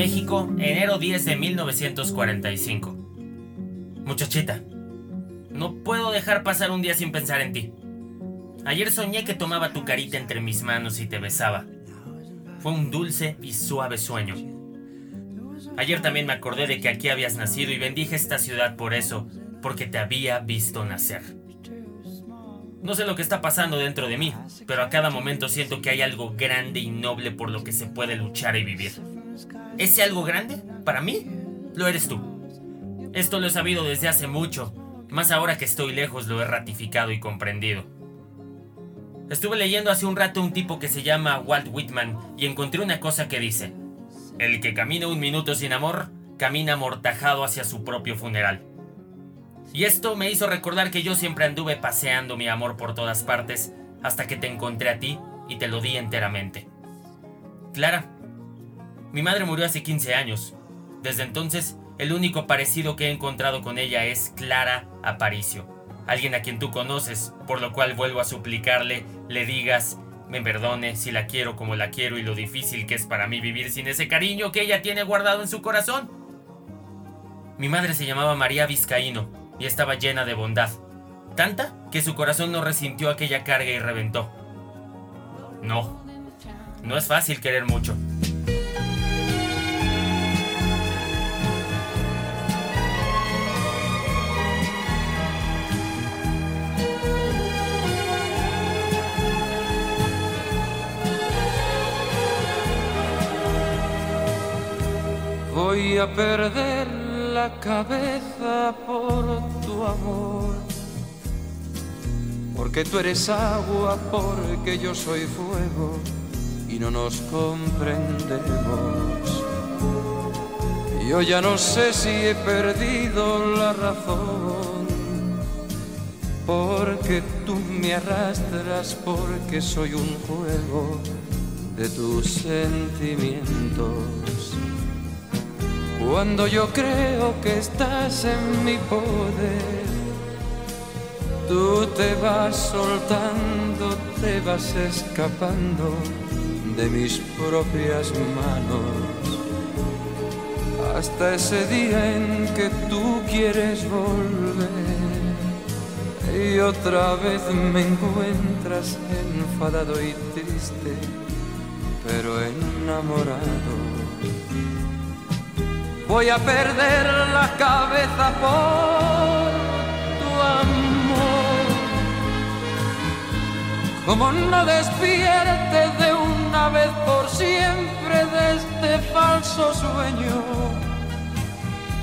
México, enero 10 de 1945. Muchachita, no puedo dejar pasar un día sin pensar en ti. Ayer soñé que tomaba tu carita entre mis manos y te besaba. Fue un dulce y suave sueño. Ayer también me acordé de que aquí habías nacido y bendije esta ciudad por eso, porque te había visto nacer. No sé lo que está pasando dentro de mí, pero a cada momento siento que hay algo grande y noble por lo que se puede luchar y vivir. Ese algo grande, para mí, lo eres tú. Esto lo he sabido desde hace mucho, más ahora que estoy lejos lo he ratificado y comprendido. Estuve leyendo hace un rato un tipo que se llama Walt Whitman y encontré una cosa que dice, el que camina un minuto sin amor, camina amortajado hacia su propio funeral. Y esto me hizo recordar que yo siempre anduve paseando mi amor por todas partes hasta que te encontré a ti y te lo di enteramente. Clara, mi madre murió hace 15 años. Desde entonces, el único parecido que he encontrado con ella es Clara Aparicio, alguien a quien tú conoces, por lo cual vuelvo a suplicarle, le digas, me perdone si la quiero como la quiero y lo difícil que es para mí vivir sin ese cariño que ella tiene guardado en su corazón. Mi madre se llamaba María Vizcaíno y estaba llena de bondad, tanta que su corazón no resintió aquella carga y reventó. No, no es fácil querer mucho. A perder la cabeza por tu amor. Porque tú eres agua, porque yo soy fuego y no nos comprendemos. Yo ya no sé si he perdido la razón, porque tú me arrastras, porque soy un juego de tus sentimientos. Cuando yo creo que estás en mi poder, tú te vas soltando, te vas escapando de mis propias manos. Hasta ese día en que tú quieres volver y otra vez me encuentras enfadado y triste, pero enamorado voy a perder la cabeza por tu amor. Como no despierte de una vez por siempre de este falso sueño.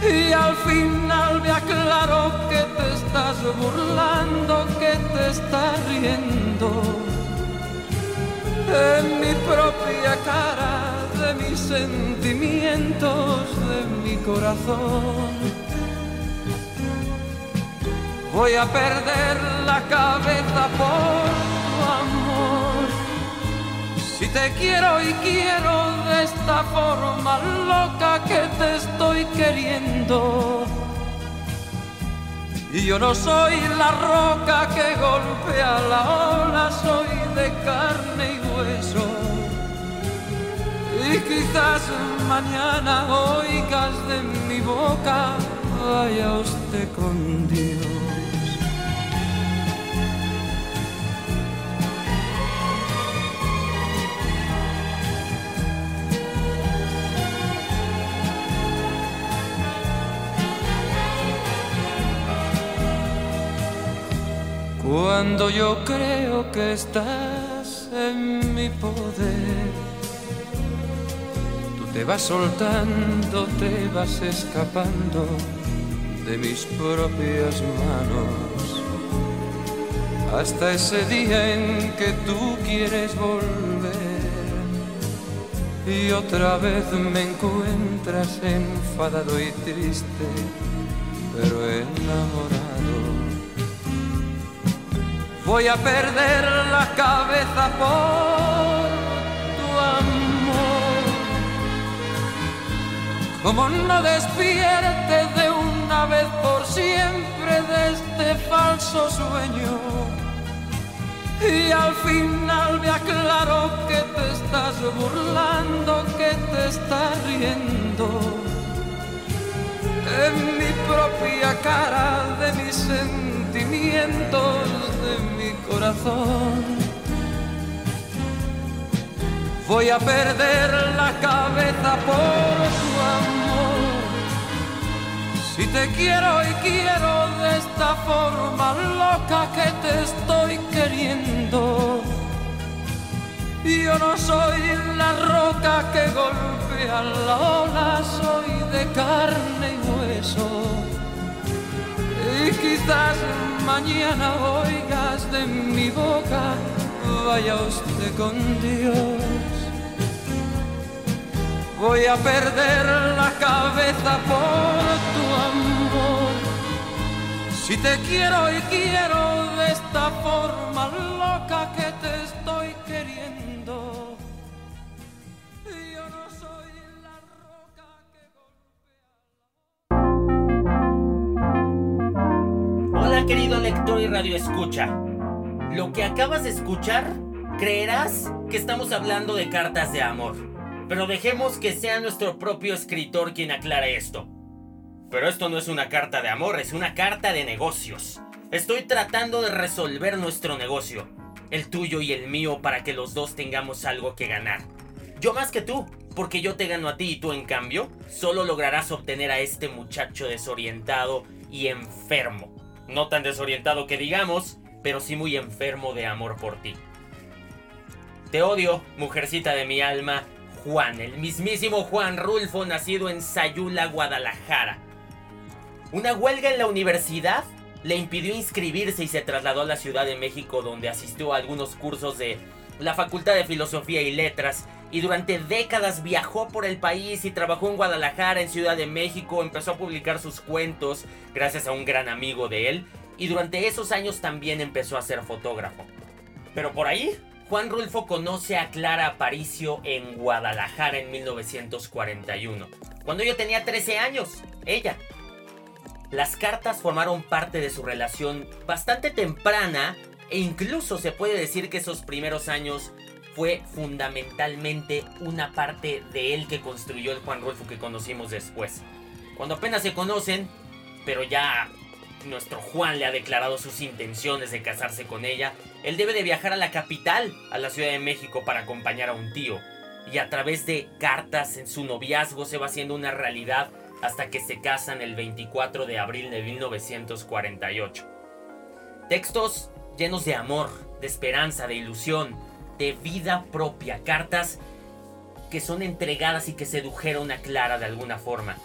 Y al final me aclaro que te estás burlando, que te estás riendo en mi propia cara de mis sentimientos, de mi corazón. Voy a perder la cabeza por tu amor. Si te quiero y quiero de esta forma loca que te estoy queriendo. Y yo no soy la roca que golpea la ola, soy de carne y hueso y quizás mañana oigas de mi boca, vaya usted con Dios. Cuando yo creo que estás en mi poder te vas soltando, te vas escapando de mis propias manos. Hasta ese día en que tú quieres volver y otra vez me encuentras enfadado y triste, pero enamorado. Voy a perder la cabeza por como no despierte de una vez por siempre de este falso sueño. y al final me aclaro que te estás burlando, que te estás riendo. En mi propia cara, de mis sentimientos, de mi corazón. Voy a perder la cabeza por tu amor. Si te quiero y quiero de esta forma loca que te estoy queriendo. Yo no soy la roca que golpea la ola, soy de carne y hueso. Y quizás mañana oigas de mi boca, vaya usted con Dios. Voy a perder la cabeza por tu amor. Si te quiero y quiero de esta forma loca que te estoy queriendo. Yo no soy la roca que golpea. Hola querido lector y radio escucha. Lo que acabas de escuchar, creerás que estamos hablando de cartas de amor. Pero dejemos que sea nuestro propio escritor quien aclare esto. Pero esto no es una carta de amor, es una carta de negocios. Estoy tratando de resolver nuestro negocio, el tuyo y el mío, para que los dos tengamos algo que ganar. Yo más que tú, porque yo te gano a ti y tú en cambio, solo lograrás obtener a este muchacho desorientado y enfermo. No tan desorientado que digamos, pero sí muy enfermo de amor por ti. Te odio, mujercita de mi alma, Juan, el mismísimo Juan Rulfo, nacido en Sayula, Guadalajara. Una huelga en la universidad le impidió inscribirse y se trasladó a la Ciudad de México donde asistió a algunos cursos de la Facultad de Filosofía y Letras y durante décadas viajó por el país y trabajó en Guadalajara, en Ciudad de México, empezó a publicar sus cuentos gracias a un gran amigo de él y durante esos años también empezó a ser fotógrafo. Pero por ahí Juan Rulfo conoce a Clara Aparicio en Guadalajara en 1941, cuando yo tenía 13 años, ella. Las cartas formaron parte de su relación bastante temprana e incluso se puede decir que esos primeros años fue fundamentalmente una parte de él que construyó el Juan Rulfo que conocimos después. Cuando apenas se conocen, pero ya nuestro Juan le ha declarado sus intenciones de casarse con ella, él debe de viajar a la capital, a la Ciudad de México, para acompañar a un tío. Y a través de cartas en su noviazgo se va haciendo una realidad hasta que se casan el 24 de abril de 1948. Textos llenos de amor, de esperanza, de ilusión, de vida propia, cartas que son entregadas y que sedujeron a Clara de alguna forma.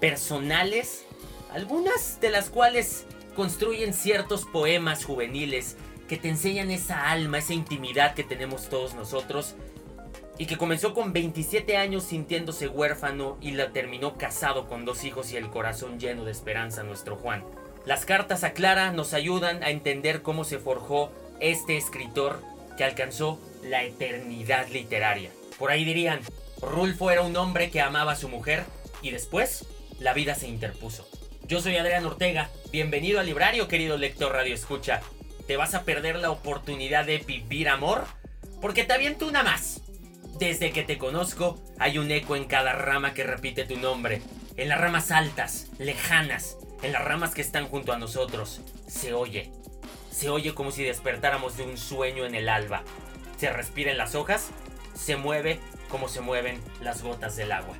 Personales algunas de las cuales construyen ciertos poemas juveniles que te enseñan esa alma, esa intimidad que tenemos todos nosotros y que comenzó con 27 años sintiéndose huérfano y la terminó casado con dos hijos y el corazón lleno de esperanza nuestro Juan. Las cartas a Clara nos ayudan a entender cómo se forjó este escritor que alcanzó la eternidad literaria. Por ahí dirían, Rulfo era un hombre que amaba a su mujer y después la vida se interpuso. Yo soy Adrián Ortega, bienvenido al librario querido lector Radio Escucha. ¿Te vas a perder la oportunidad de vivir amor? Porque te aviento una más. Desde que te conozco, hay un eco en cada rama que repite tu nombre. En las ramas altas, lejanas, en las ramas que están junto a nosotros, se oye. Se oye como si despertáramos de un sueño en el alba. Se respira en las hojas, se mueve como se mueven las gotas del agua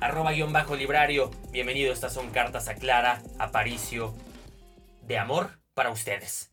arroba guion bajo librario. Bienvenido, estas son cartas a Clara, Aparicio, de amor para ustedes.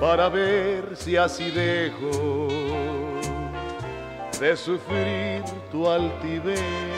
para ver si así dejo de sufrir tu altivez.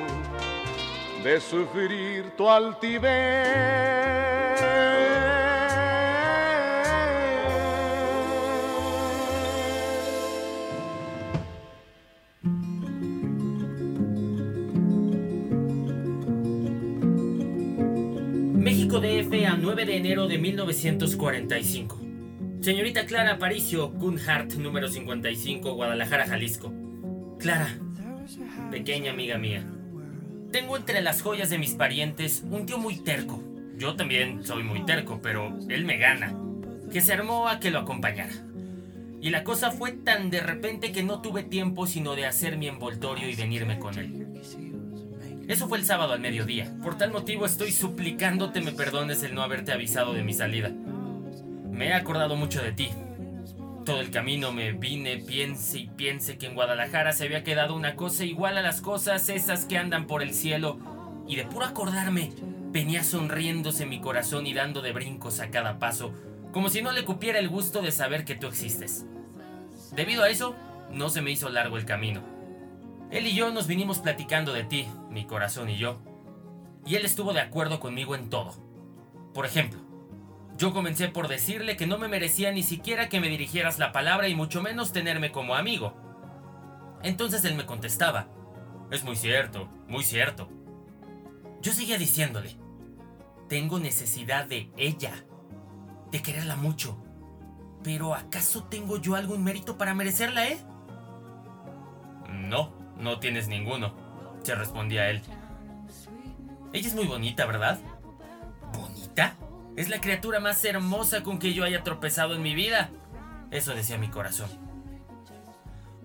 de sufrir tu altivez. México DF a 9 de enero de 1945. Señorita Clara Aparicio, Kunhart, número 55, Guadalajara, Jalisco. Clara, pequeña amiga mía. Tengo entre las joyas de mis parientes un tío muy terco. Yo también soy muy terco, pero él me gana. Que se armó a que lo acompañara. Y la cosa fue tan de repente que no tuve tiempo sino de hacer mi envoltorio y venirme con él. Eso fue el sábado al mediodía. Por tal motivo estoy suplicándote me perdones el no haberte avisado de mi salida. Me he acordado mucho de ti. Todo el camino me vine, piense y piense que en Guadalajara se había quedado una cosa igual a las cosas esas que andan por el cielo. Y de puro acordarme, venía sonriéndose mi corazón y dando de brincos a cada paso, como si no le cupiera el gusto de saber que tú existes. Debido a eso, no se me hizo largo el camino. Él y yo nos vinimos platicando de ti, mi corazón y yo. Y él estuvo de acuerdo conmigo en todo. Por ejemplo, yo comencé por decirle que no me merecía ni siquiera que me dirigieras la palabra y mucho menos tenerme como amigo. Entonces él me contestaba, es muy cierto, muy cierto. Yo seguía diciéndole, tengo necesidad de ella, de quererla mucho. Pero ¿acaso tengo yo algún mérito para merecerla, eh? No, no tienes ninguno, se respondía él. Ella es muy bonita, ¿verdad? ¿Bonita? Es la criatura más hermosa con que yo haya tropezado en mi vida. Eso decía mi corazón.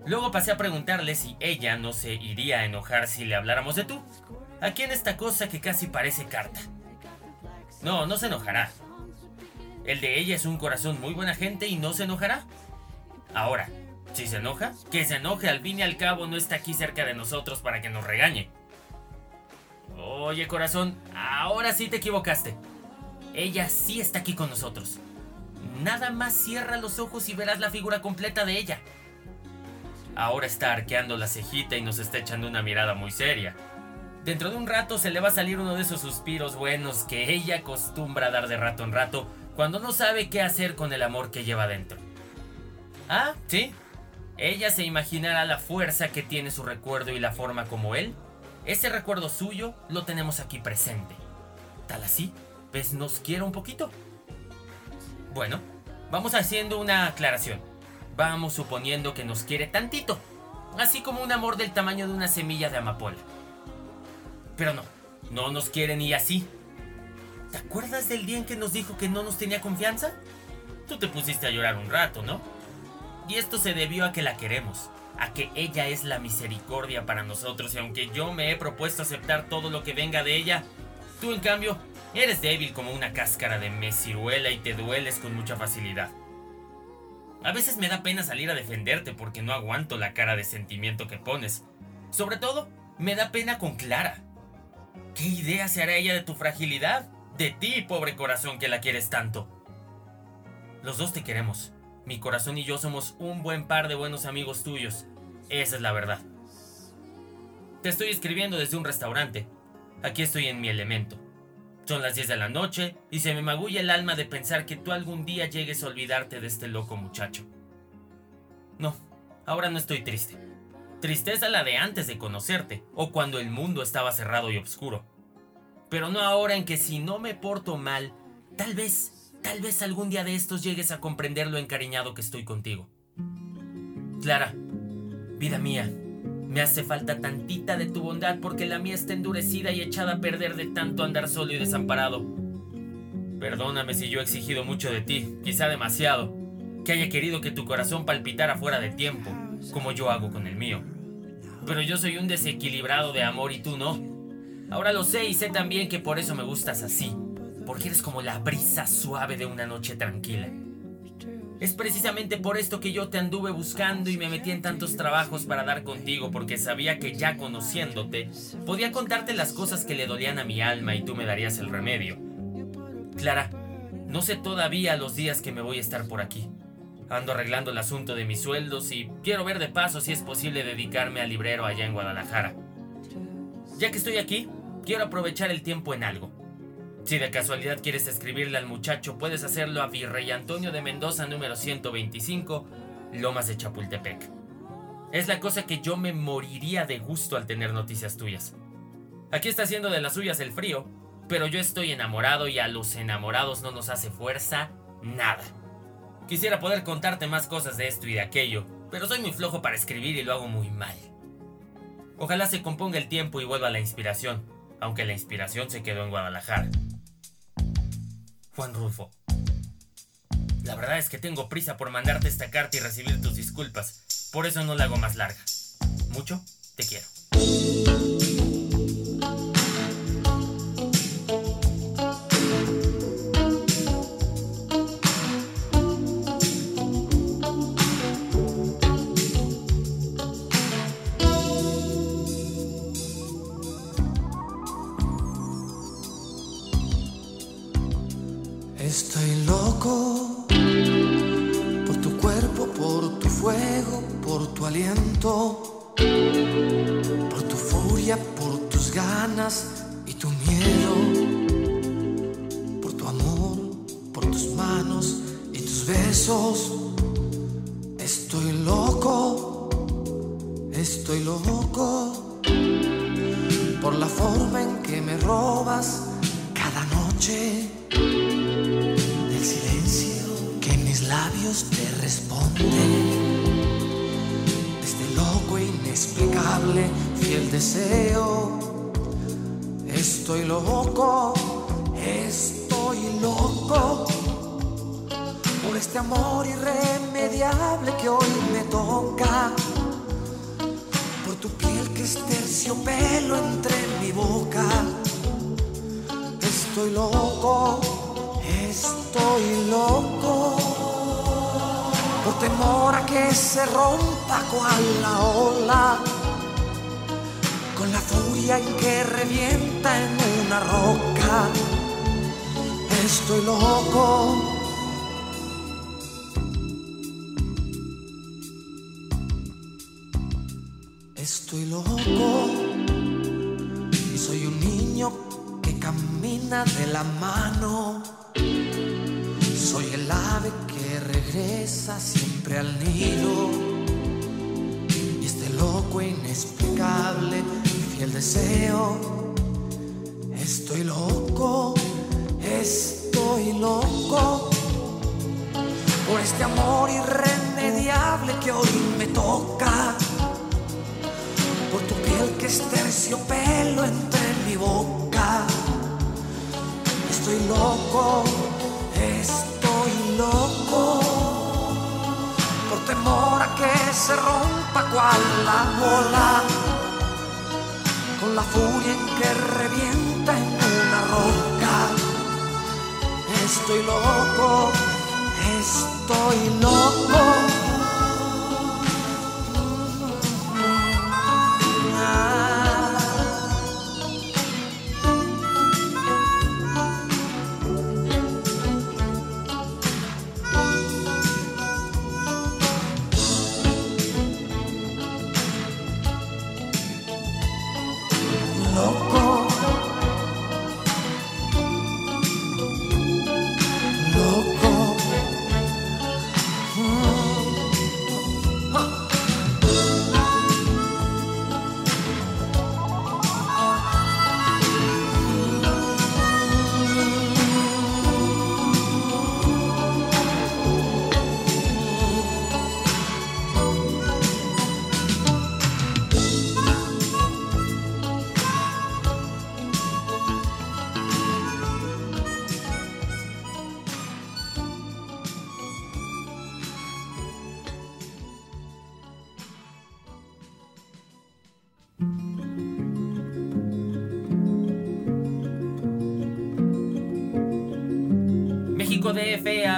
Luego pasé a preguntarle si ella no se iría a enojar si le habláramos de tú. Aquí en esta cosa que casi parece carta. No, no se enojará. El de ella es un corazón muy buena gente y no se enojará. Ahora, si se enoja, que se enoje, al fin y al cabo no está aquí cerca de nosotros para que nos regañe. Oye corazón, ahora sí te equivocaste. Ella sí está aquí con nosotros. Nada más cierra los ojos y verás la figura completa de ella. Ahora está arqueando la cejita y nos está echando una mirada muy seria. Dentro de un rato se le va a salir uno de esos suspiros buenos que ella acostumbra dar de rato en rato cuando no sabe qué hacer con el amor que lleva dentro. Ah, sí. Ella se imaginará la fuerza que tiene su recuerdo y la forma como él. Ese recuerdo suyo lo tenemos aquí presente. Tal así, ¿ves? Nos quiere un poquito. Bueno, vamos haciendo una aclaración. Vamos suponiendo que nos quiere tantito. Así como un amor del tamaño de una semilla de amapola. Pero no, no nos quiere ni así. ¿Te acuerdas del día en que nos dijo que no nos tenía confianza? Tú te pusiste a llorar un rato, ¿no? Y esto se debió a que la queremos, a que ella es la misericordia para nosotros y aunque yo me he propuesto aceptar todo lo que venga de ella, tú en cambio eres débil como una cáscara de mesiruela y te dueles con mucha facilidad. A veces me da pena salir a defenderte porque no aguanto la cara de sentimiento que pones. Sobre todo, me da pena con Clara. ¿Qué idea se hará ella de tu fragilidad? De ti, pobre corazón que la quieres tanto. Los dos te queremos. Mi corazón y yo somos un buen par de buenos amigos tuyos. Esa es la verdad. Te estoy escribiendo desde un restaurante. Aquí estoy en mi elemento. Son las 10 de la noche y se me magulla el alma de pensar que tú algún día llegues a olvidarte de este loco muchacho. No, ahora no estoy triste. Tristeza la de antes de conocerte, o cuando el mundo estaba cerrado y oscuro. Pero no ahora en que si no me porto mal, tal vez, tal vez algún día de estos llegues a comprender lo encariñado que estoy contigo. Clara, vida mía, me hace falta tantita de tu bondad porque la mía está endurecida y echada a perder de tanto andar solo y desamparado. Perdóname si yo he exigido mucho de ti, quizá demasiado, que haya querido que tu corazón palpitara fuera de tiempo, como yo hago con el mío. Pero yo soy un desequilibrado de amor y tú no. Ahora lo sé y sé también que por eso me gustas así, porque eres como la brisa suave de una noche tranquila. Es precisamente por esto que yo te anduve buscando y me metí en tantos trabajos para dar contigo, porque sabía que ya conociéndote, podía contarte las cosas que le dolían a mi alma y tú me darías el remedio. Clara, no sé todavía los días que me voy a estar por aquí. Ando arreglando el asunto de mis sueldos y quiero ver de paso si es posible dedicarme al librero allá en Guadalajara. Ya que estoy aquí, quiero aprovechar el tiempo en algo. Si de casualidad quieres escribirle al muchacho, puedes hacerlo a Virrey Antonio de Mendoza número 125, Lomas de Chapultepec. Es la cosa que yo me moriría de gusto al tener noticias tuyas. Aquí está haciendo de las suyas el frío, pero yo estoy enamorado y a los enamorados no nos hace fuerza nada. Quisiera poder contarte más cosas de esto y de aquello, pero soy muy flojo para escribir y lo hago muy mal. Ojalá se componga el tiempo y vuelva la inspiración, aunque la inspiración se quedó en Guadalajara. Juan Rufo. La verdad es que tengo prisa por mandarte esta carta y recibir tus disculpas. Por eso no la hago más larga. Mucho te quiero. Por tu cuerpo, por tu fuego, por tu aliento, por tu furia, por tus ganas y tu miedo, por tu amor, por tus manos y tus besos. Estoy loco, estoy loco por la forma en que me robas te responde. Este loco inexplicable, fiel deseo. Estoy loco, estoy loco por este amor irremediable que hoy me toca. Por tu piel que es terciopelo entre mi boca. Estoy loco, estoy loco. Temor a que se rompa cual la ola. Con la furia en que revienta en una roca. Estoy loco. Estoy loco y soy un niño que camina de la mano. Regresa siempre al nido. Y este loco inexplicable, fiel deseo. Estoy loco, estoy loco por este amor irremediable que hoy me toca por tu piel que es terciopelo entre mi boca. Estoy loco, que se rompa cual la bola, con la furia en que revienta en una roca. Estoy loco, estoy loco.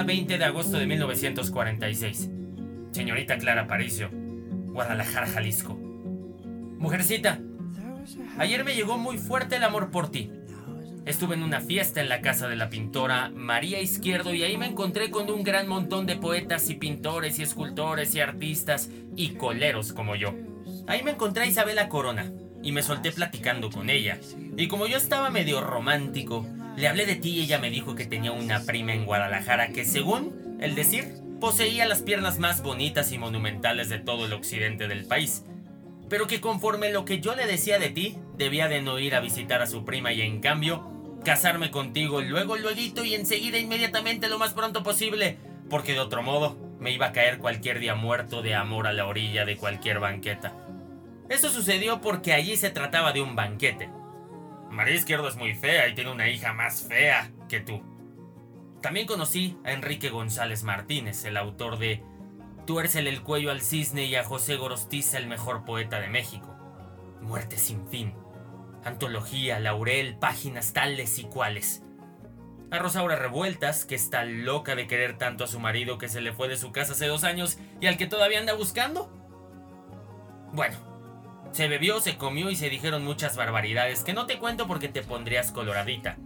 DF a 20 de agosto de 1946. Señorita Clara Paricio, Guadalajara, Jalisco. Mujercita, ayer me llegó muy fuerte el amor por ti. Estuve en una fiesta en la casa de la pintora María Izquierdo y ahí me encontré con un gran montón de poetas y pintores y escultores y artistas y coleros como yo. Ahí me encontré a Isabela Corona y me solté platicando con ella. Y como yo estaba medio romántico, le hablé de ti y ella me dijo que tenía una prima en Guadalajara que, según el decir, poseía las piernas más bonitas y monumentales de todo el occidente del país. Pero que conforme lo que yo le decía de ti, debía de no ir a visitar a su prima y en cambio, casarme contigo luego, luego y enseguida inmediatamente lo más pronto posible, porque de otro modo me iba a caer cualquier día muerto de amor a la orilla de cualquier banqueta. Eso sucedió porque allí se trataba de un banquete, María Izquierdo es muy fea y tiene una hija más fea que tú. También conocí a Enrique González Martínez, el autor de Tuércele el cuello al cisne y a José Gorostiza, el mejor poeta de México. Muerte sin fin. Antología, Laurel, páginas tales y cuales. A Rosaura Revueltas, que está loca de querer tanto a su marido que se le fue de su casa hace dos años y al que todavía anda buscando. Bueno, se bebió, se comió y se dijeron muchas barbaridades que no te cuento porque te pondrías coloradita.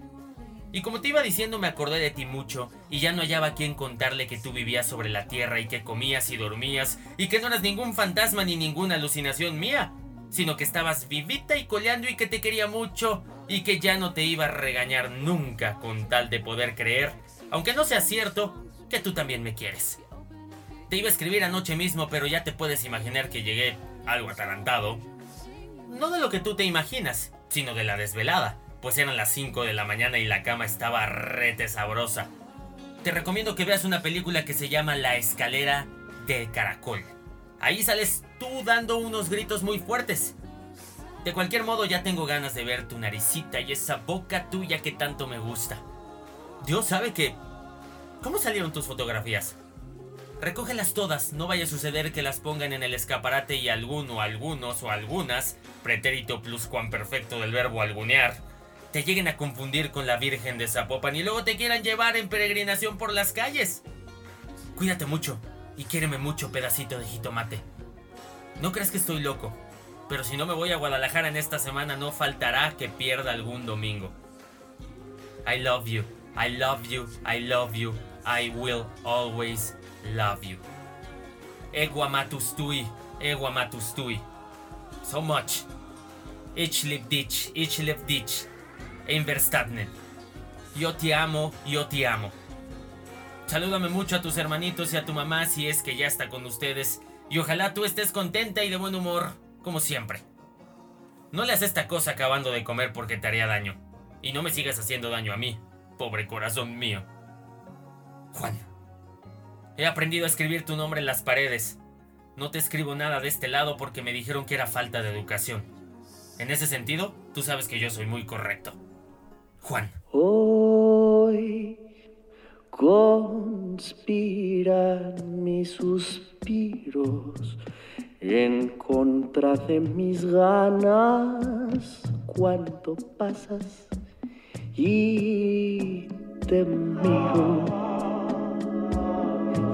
Y como te iba diciendo me acordé de ti mucho y ya no hallaba quien contarle que tú vivías sobre la tierra y que comías y dormías y que no eras ningún fantasma ni ninguna alucinación mía, sino que estabas vivita y coleando y que te quería mucho y que ya no te iba a regañar nunca con tal de poder creer, aunque no sea cierto, que tú también me quieres. Te iba a escribir anoche mismo, pero ya te puedes imaginar que llegué algo atarantado no de lo que tú te imaginas, sino de la desvelada, pues eran las 5 de la mañana y la cama estaba rete sabrosa. Te recomiendo que veas una película que se llama La escalera del caracol. Ahí sales tú dando unos gritos muy fuertes. De cualquier modo ya tengo ganas de ver tu naricita y esa boca tuya que tanto me gusta. Dios sabe que... ¿Cómo salieron tus fotografías? Recógelas todas, no vaya a suceder que las pongan en el escaparate y alguno, algunos o algunas, pretérito perfecto del verbo algunear, te lleguen a confundir con la Virgen de Zapopan y luego te quieran llevar en peregrinación por las calles. Cuídate mucho y quiéreme mucho, pedacito de jitomate. No crees que estoy loco, pero si no me voy a Guadalajara en esta semana no faltará que pierda algún domingo. I love you, I love you, I love you, I will always love you. Egua matustui, egua matustui. So much. Ich lieb dich, ich lieb dich. Yo te amo, yo te amo. Salúdame mucho a tus hermanitos y a tu mamá si es que ya está con ustedes. Y ojalá tú estés contenta y de buen humor, como siempre. No le hagas esta cosa acabando de comer porque te haría daño. Y no me sigas haciendo daño a mí, pobre corazón mío. Juan. He aprendido a escribir tu nombre en las paredes. No te escribo nada de este lado porque me dijeron que era falta de educación. En ese sentido, tú sabes que yo soy muy correcto. Juan. Hoy conspiran mis suspiros en contra de mis ganas. Cuando pasas y te miro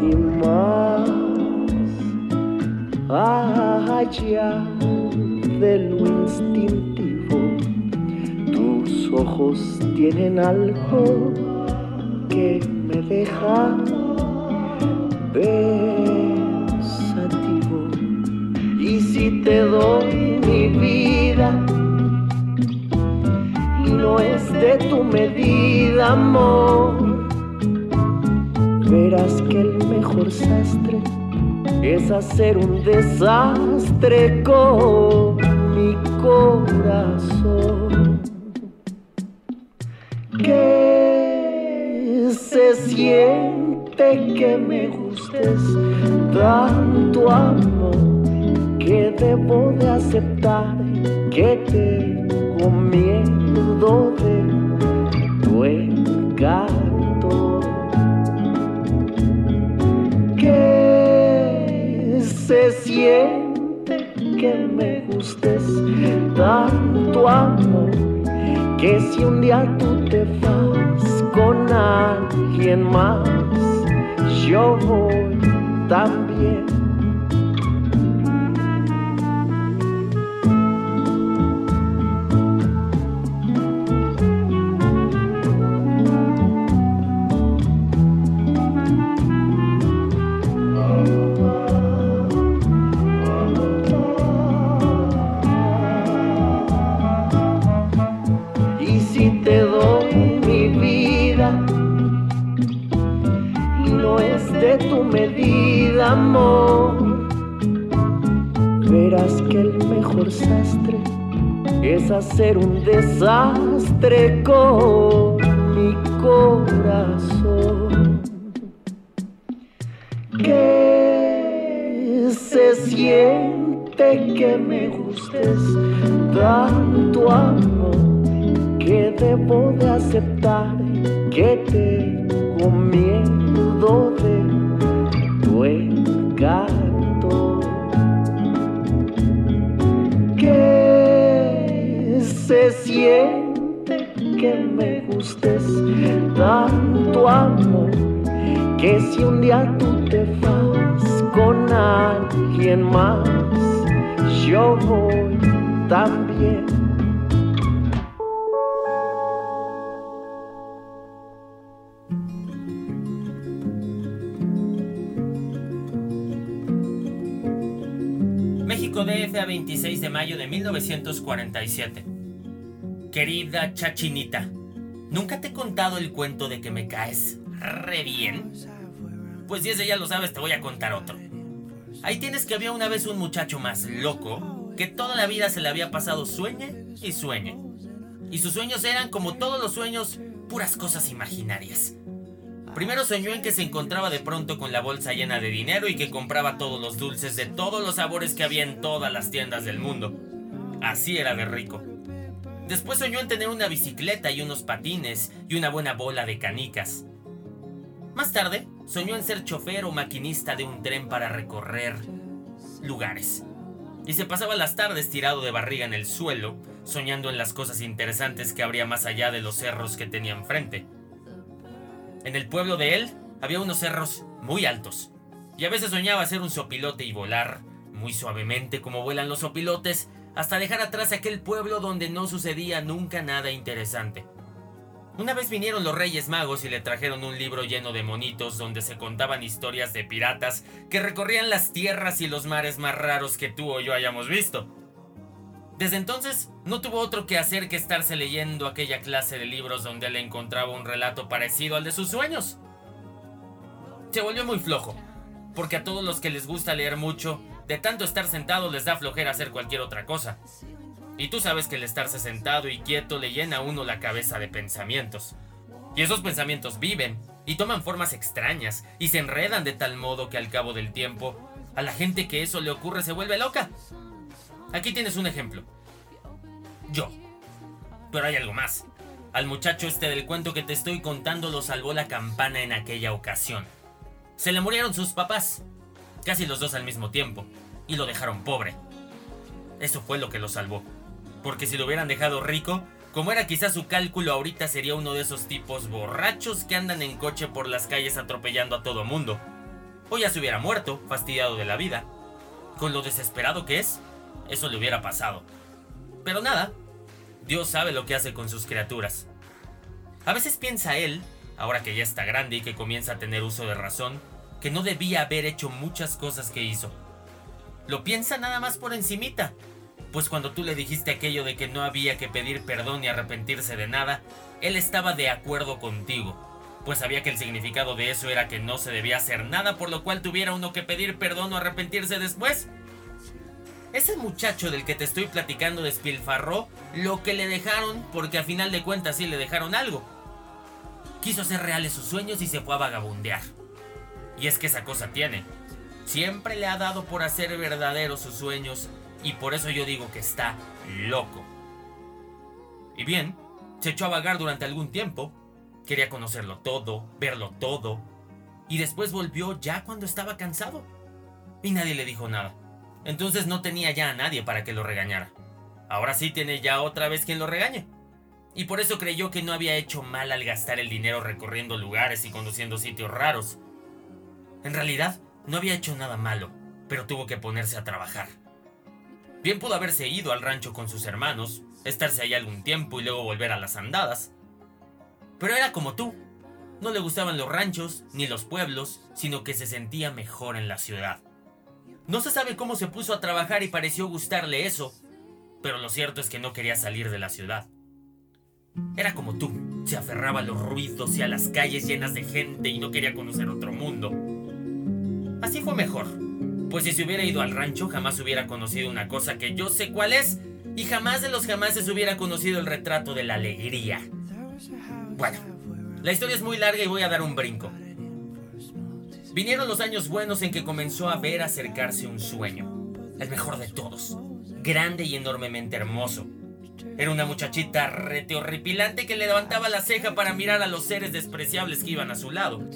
y más allá de lo instintivo. Tus ojos tienen algo que me deja pensativo. Y si te doy mi vida, de tu medida, amor. Verás que el mejor sastre es hacer un desastre con mi corazón. Que se siente que me gustes tanto amor que debo de aceptar que tengo miedo de tu. Que me gustes tanto amor que si un día tú te vas con alguien más, yo voy también. Desastre México DF a 26 de mayo de 1947. Querida Chachinita, ¿nunca te he contado el cuento de que me caes re bien? Pues si ese ya lo sabes, te voy a contar otro. Ahí tienes que había una vez un muchacho más loco que toda la vida se le había pasado sueñe y sueñe. Y sus sueños eran, como todos los sueños, puras cosas imaginarias. Primero soñó en que se encontraba de pronto con la bolsa llena de dinero y que compraba todos los dulces de todos los sabores que había en todas las tiendas del mundo. Así era de rico. Después soñó en tener una bicicleta y unos patines y una buena bola de canicas. Más tarde, soñó en ser chofer o maquinista de un tren para recorrer lugares. Y se pasaba las tardes tirado de barriga en el suelo, soñando en las cosas interesantes que habría más allá de los cerros que tenía enfrente. En el pueblo de él había unos cerros muy altos. Y a veces soñaba ser un sopilote y volar, muy suavemente como vuelan los sopilotes, hasta dejar atrás aquel pueblo donde no sucedía nunca nada interesante. Una vez vinieron los Reyes Magos y le trajeron un libro lleno de monitos donde se contaban historias de piratas que recorrían las tierras y los mares más raros que tú o yo hayamos visto. Desde entonces no tuvo otro que hacer que estarse leyendo aquella clase de libros donde él encontraba un relato parecido al de sus sueños. Se volvió muy flojo, porque a todos los que les gusta leer mucho, de tanto estar sentado les da flojera hacer cualquier otra cosa. Y tú sabes que el estarse sentado y quieto le llena a uno la cabeza de pensamientos. Y esos pensamientos viven y toman formas extrañas y se enredan de tal modo que al cabo del tiempo, a la gente que eso le ocurre se vuelve loca. Aquí tienes un ejemplo. Yo. Pero hay algo más. Al muchacho este del cuento que te estoy contando lo salvó la campana en aquella ocasión. Se le murieron sus papás, casi los dos al mismo tiempo, y lo dejaron pobre. Eso fue lo que lo salvó. Porque si lo hubieran dejado rico, como era quizás su cálculo ahorita sería uno de esos tipos borrachos que andan en coche por las calles atropellando a todo mundo. O ya se hubiera muerto, fastidiado de la vida. Con lo desesperado que es, eso le hubiera pasado. Pero nada, Dios sabe lo que hace con sus criaturas. A veces piensa él, ahora que ya está grande y que comienza a tener uso de razón, que no debía haber hecho muchas cosas que hizo. Lo piensa nada más por encimita. pues cuando tú le dijiste aquello de que no había que pedir perdón ni arrepentirse de nada, él estaba de acuerdo contigo, pues sabía que el significado de eso era que no se debía hacer nada por lo cual tuviera uno que pedir perdón o arrepentirse después. Ese muchacho del que te estoy platicando despilfarró lo que le dejaron porque a final de cuentas sí le dejaron algo. Quiso hacer reales sus sueños y se fue a vagabundear. Y es que esa cosa tiene. Siempre le ha dado por hacer verdaderos sus sueños y por eso yo digo que está loco. Y bien, se echó a vagar durante algún tiempo. Quería conocerlo todo, verlo todo. Y después volvió ya cuando estaba cansado. Y nadie le dijo nada. Entonces no tenía ya a nadie para que lo regañara. Ahora sí tiene ya otra vez quien lo regañe. Y por eso creyó que no había hecho mal al gastar el dinero recorriendo lugares y conduciendo sitios raros. En realidad, no había hecho nada malo, pero tuvo que ponerse a trabajar. Bien pudo haberse ido al rancho con sus hermanos, estarse ahí algún tiempo y luego volver a las andadas. Pero era como tú. No le gustaban los ranchos ni los pueblos, sino que se sentía mejor en la ciudad. No se sabe cómo se puso a trabajar y pareció gustarle eso, pero lo cierto es que no quería salir de la ciudad. Era como tú, se aferraba a los ruidos y a las calles llenas de gente y no quería conocer otro mundo. Así fue mejor, pues si se hubiera ido al rancho jamás hubiera conocido una cosa que yo sé cuál es y jamás de los jamases hubiera conocido el retrato de la alegría. Bueno, la historia es muy larga y voy a dar un brinco. Vinieron los años buenos en que comenzó a ver acercarse un sueño, el mejor de todos, grande y enormemente hermoso. Era una muchachita rete horripilante que le levantaba la ceja para mirar a los seres despreciables que iban a su lado.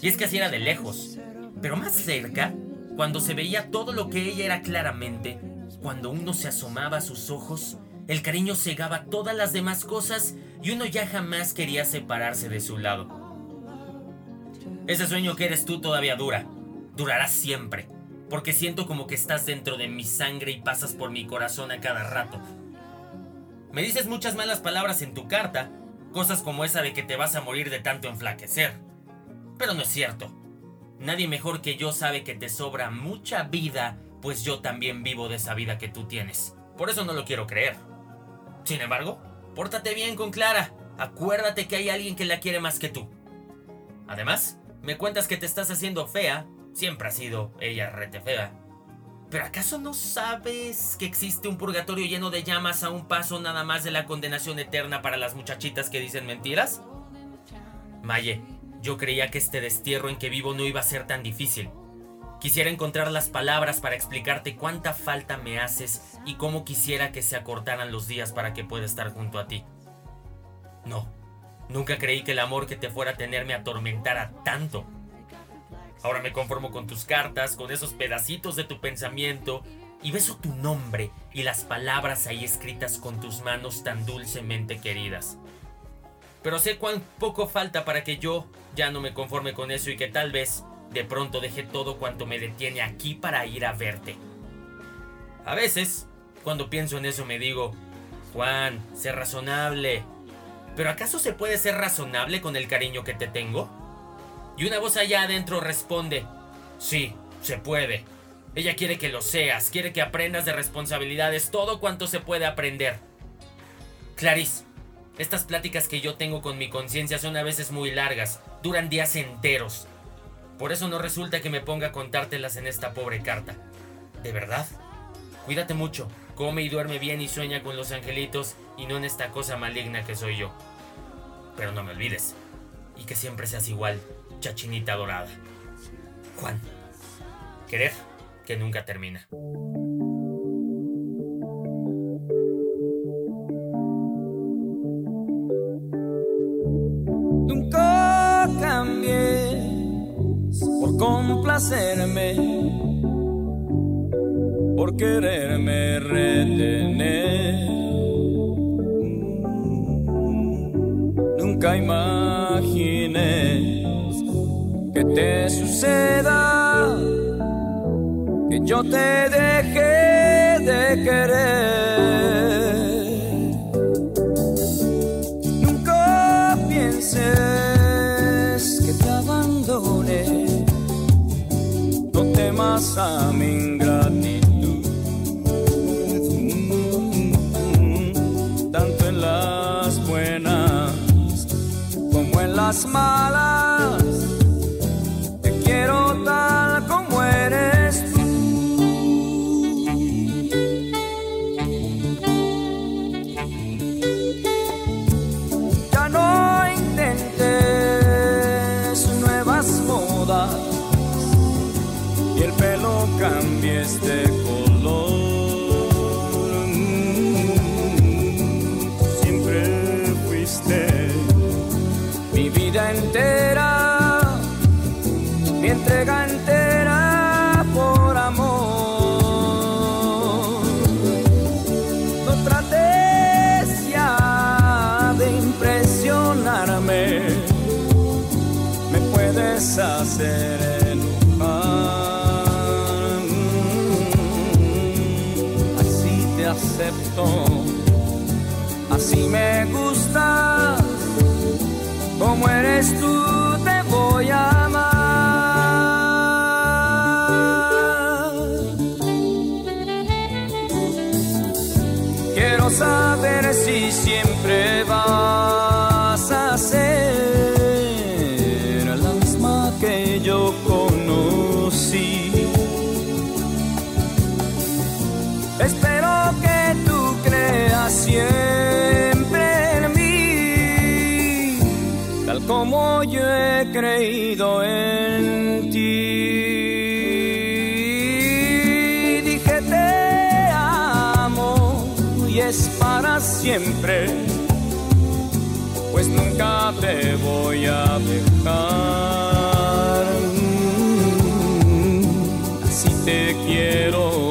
Y es que así era de lejos, pero más cerca, cuando se veía todo lo que ella era claramente, cuando uno se asomaba a sus ojos, el cariño cegaba todas las demás cosas y uno ya jamás quería separarse de su lado. Ese sueño que eres tú todavía dura. Durará siempre. Porque siento como que estás dentro de mi sangre y pasas por mi corazón a cada rato. Me dices muchas malas palabras en tu carta, cosas como esa de que te vas a morir de tanto enflaquecer. Pero no es cierto. Nadie mejor que yo sabe que te sobra mucha vida, pues yo también vivo de esa vida que tú tienes. Por eso no lo quiero creer. Sin embargo, pórtate bien con Clara. Acuérdate que hay alguien que la quiere más que tú. Además, me cuentas que te estás haciendo fea. Siempre ha sido ella rete fea. ¿Pero acaso no sabes que existe un purgatorio lleno de llamas a un paso nada más de la condenación eterna para las muchachitas que dicen mentiras? Maye, yo creía que este destierro en que vivo no iba a ser tan difícil. Quisiera encontrar las palabras para explicarte cuánta falta me haces y cómo quisiera que se acortaran los días para que pueda estar junto a ti. No, Nunca creí que el amor que te fuera a tener me atormentara tanto. Ahora me conformo con tus cartas, con esos pedacitos de tu pensamiento, y beso tu nombre y las palabras ahí escritas con tus manos tan dulcemente queridas. Pero sé cuán poco falta para que yo ya no me conforme con eso y que tal vez de pronto deje todo cuanto me detiene aquí para ir a verte. A veces, cuando pienso en eso me digo, Juan, sé razonable, ¿Pero acaso se puede ser razonable con el cariño que te tengo? Y una voz allá adentro responde, sí, se puede. Ella quiere que lo seas, quiere que aprendas de responsabilidades todo cuanto se puede aprender. Clarice, estas pláticas que yo tengo con mi conciencia son a veces muy largas, duran días enteros. Por eso no resulta que me ponga a contártelas en esta pobre carta. ¿De verdad? Cuídate mucho, come y duerme bien y sueña con los angelitos y no en esta cosa maligna que soy yo. Pero no me olvides, y que siempre seas igual, chachinita dorada. Juan, querer que nunca termina. Nunca cambié por complacerme por quererme retener. Nunca imagines que te suceda, que yo te deje de querer. Así me gustas como eres tú te voy a dejar. Así te quiero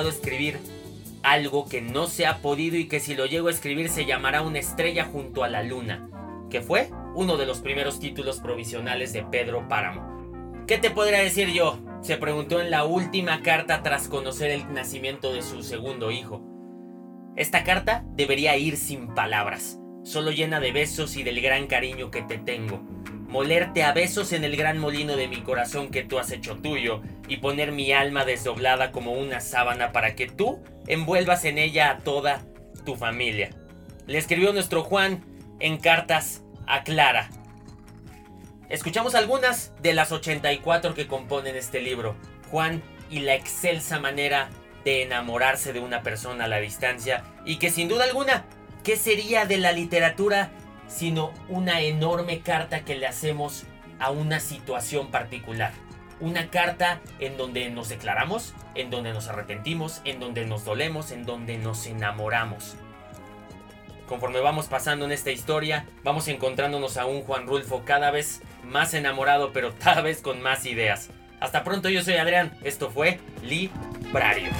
Escribir algo que no se ha podido y que si lo llego a escribir se llamará Una estrella junto a la luna, que fue uno de los primeros títulos provisionales de Pedro Páramo. ¿Qué te podría decir yo? Se preguntó en la última carta tras conocer el nacimiento de su segundo hijo. Esta carta debería ir sin palabras, solo llena de besos y del gran cariño que te tengo. Molerte a besos en el gran molino de mi corazón que tú has hecho tuyo y poner mi alma desdoblada como una sábana para que tú envuelvas en ella a toda tu familia. Le escribió nuestro Juan en cartas a Clara. Escuchamos algunas de las 84 que componen este libro. Juan y la excelsa manera de enamorarse de una persona a la distancia y que sin duda alguna, ¿qué sería de la literatura sino una enorme carta que le hacemos a una situación particular? Una carta en donde nos declaramos, en donde nos arrepentimos, en donde nos dolemos, en donde nos enamoramos. Conforme vamos pasando en esta historia, vamos encontrándonos a un Juan Rulfo cada vez más enamorado, pero cada vez con más ideas. Hasta pronto, yo soy Adrián. Esto fue Librario.